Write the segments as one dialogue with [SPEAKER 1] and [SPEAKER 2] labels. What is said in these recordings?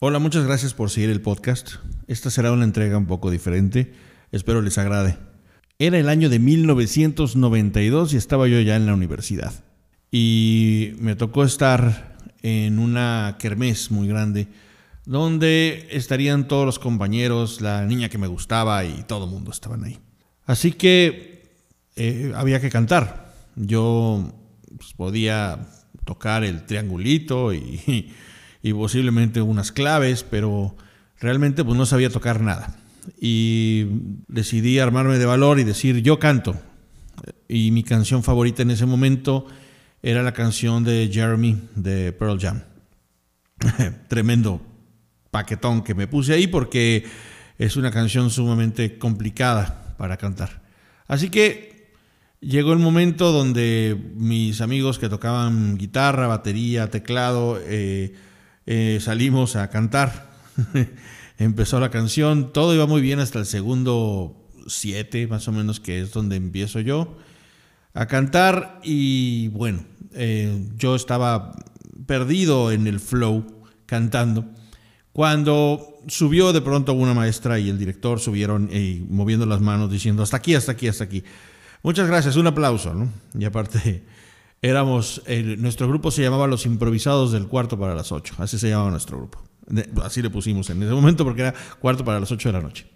[SPEAKER 1] Hola, muchas gracias por seguir el podcast. Esta será una entrega un poco diferente. Espero les agrade. Era el año de 1992 y estaba yo ya en la universidad. Y me tocó estar en una kermés muy grande donde estarían todos los compañeros, la niña que me gustaba y todo el mundo estaban ahí. Así que eh, había que cantar. Yo pues, podía tocar el triangulito y, y posiblemente unas claves, pero realmente pues no sabía tocar nada. Y decidí armarme de valor y decir, yo canto. Y mi canción favorita en ese momento era la canción de Jeremy de Pearl Jam. Tremendo paquetón que me puse ahí porque es una canción sumamente complicada para cantar. Así que llegó el momento donde mis amigos que tocaban guitarra, batería, teclado, eh, eh, salimos a cantar. Empezó la canción, todo iba muy bien hasta el segundo siete, más o menos, que es donde empiezo yo a cantar. Y bueno, eh, yo estaba perdido en el flow cantando. Cuando subió de pronto una maestra y el director subieron y moviendo las manos diciendo hasta aquí, hasta aquí, hasta aquí. Muchas gracias, un aplauso, ¿no? Y aparte éramos, nuestro grupo se llamaba Los Improvisados del Cuarto para las Ocho, así se llamaba nuestro grupo. Así le pusimos en ese momento porque era cuarto para las ocho de la noche.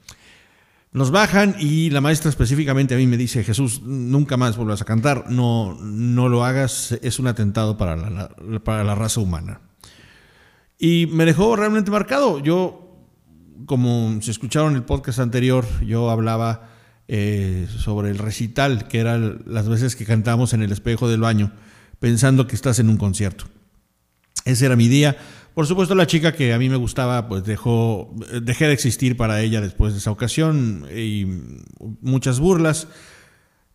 [SPEAKER 1] Nos bajan y la maestra específicamente a mí me dice, Jesús, nunca más vuelvas a cantar, no, no lo hagas, es un atentado para la, para la raza humana. Y me dejó realmente marcado. Yo, como se escucharon en el podcast anterior, yo hablaba eh, sobre el recital, que eran las veces que cantamos en el espejo del baño, pensando que estás en un concierto. Ese era mi día. Por supuesto, la chica que a mí me gustaba, pues dejó, dejé de existir para ella después de esa ocasión y muchas burlas.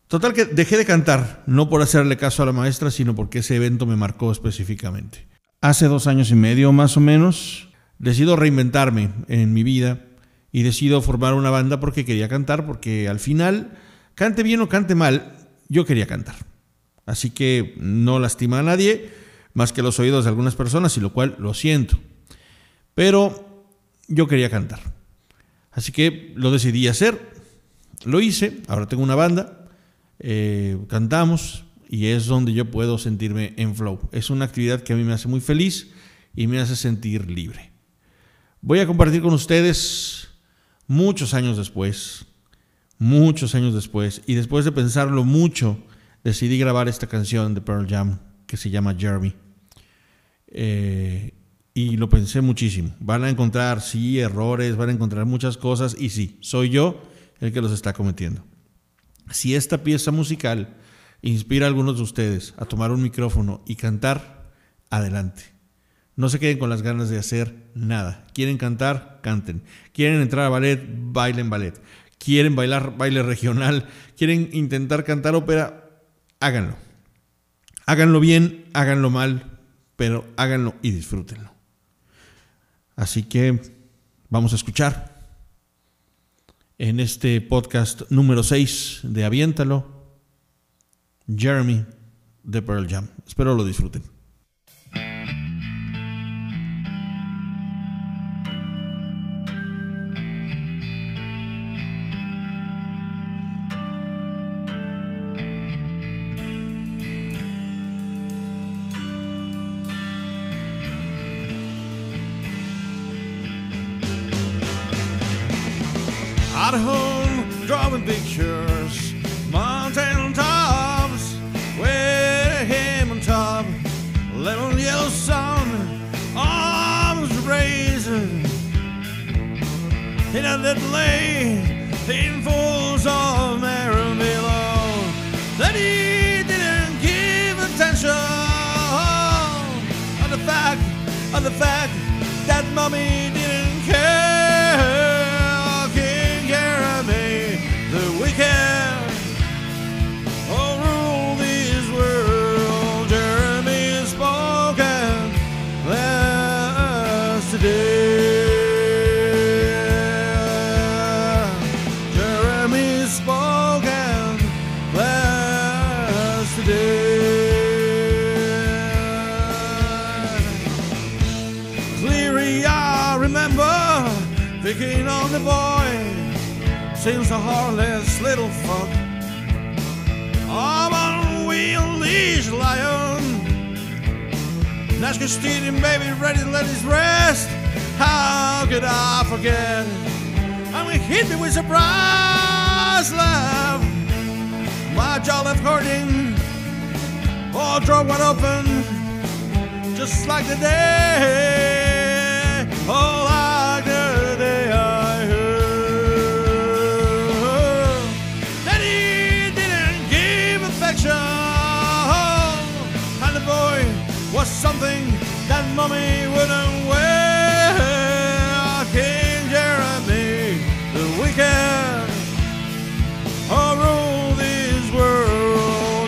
[SPEAKER 1] Total que dejé de cantar, no por hacerle caso a la maestra, sino porque ese evento me marcó específicamente. Hace dos años y medio más o menos, decido reinventarme en mi vida y decido formar una banda porque quería cantar, porque al final, cante bien o cante mal, yo quería cantar. Así que no lastima a nadie, más que los oídos de algunas personas, y lo cual lo siento. Pero yo quería cantar. Así que lo decidí hacer, lo hice, ahora tengo una banda, eh, cantamos y es donde yo puedo sentirme en flow. Es una actividad que a mí me hace muy feliz y me hace sentir libre. Voy a compartir con ustedes muchos años después, muchos años después, y después de pensarlo mucho, decidí grabar esta canción de Pearl Jam que se llama Jeremy. Eh, y lo pensé muchísimo. Van a encontrar, sí, errores, van a encontrar muchas cosas, y sí, soy yo el que los está cometiendo. Si esta pieza musical inspira a algunos de ustedes a tomar un micrófono y cantar, adelante. No se queden con las ganas de hacer nada. Quieren cantar, canten. Quieren entrar a ballet, bailen ballet. Quieren bailar baile regional, quieren intentar cantar ópera, háganlo. Háganlo bien, háganlo mal, pero háganlo y disfrútenlo. Así que vamos a escuchar en este podcast número 6 de Aviéntalo, Jeremy de Pearl Jam. Espero lo disfruten.
[SPEAKER 2] At home, drawing pictures, mountain tops, with him on top, little yellow sun, arms raising, in a little lay, in falls of Marin below, that he didn't give attention. On the fact, on the fact that mommy dear. Jeremy Spogan, bless the dear. Cleary, I remember picking on the boy. Seems a heartless little fuck. I'm unwieldy lion. Nash can steal him, baby, ready to let his rest. How could I forget? We hit me with surprise love. My jaw left hurting. All drawer wide open, just like the day. Oh,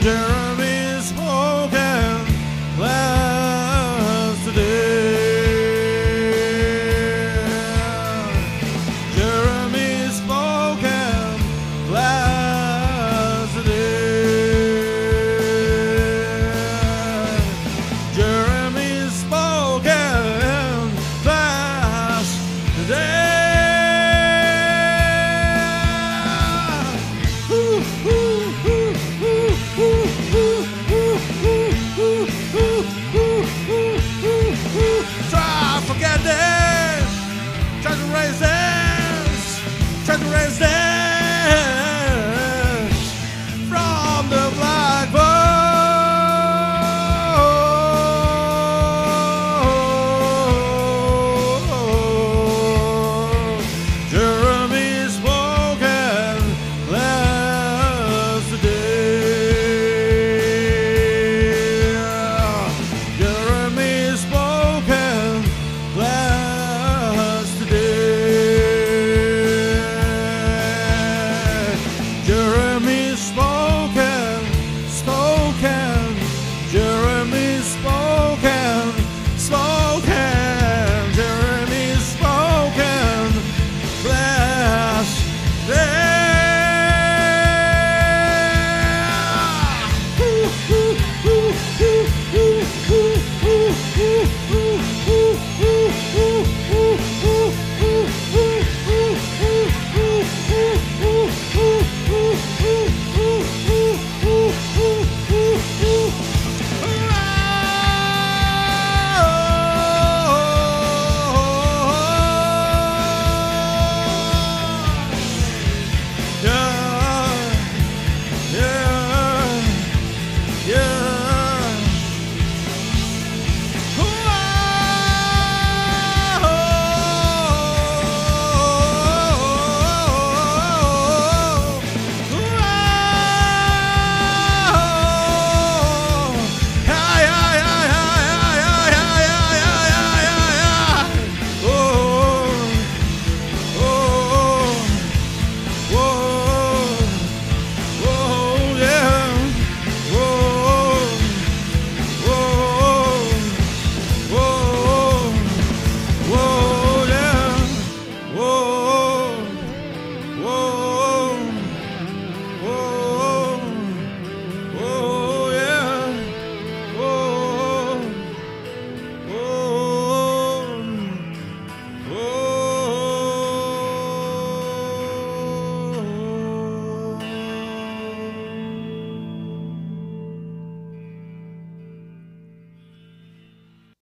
[SPEAKER 2] soldier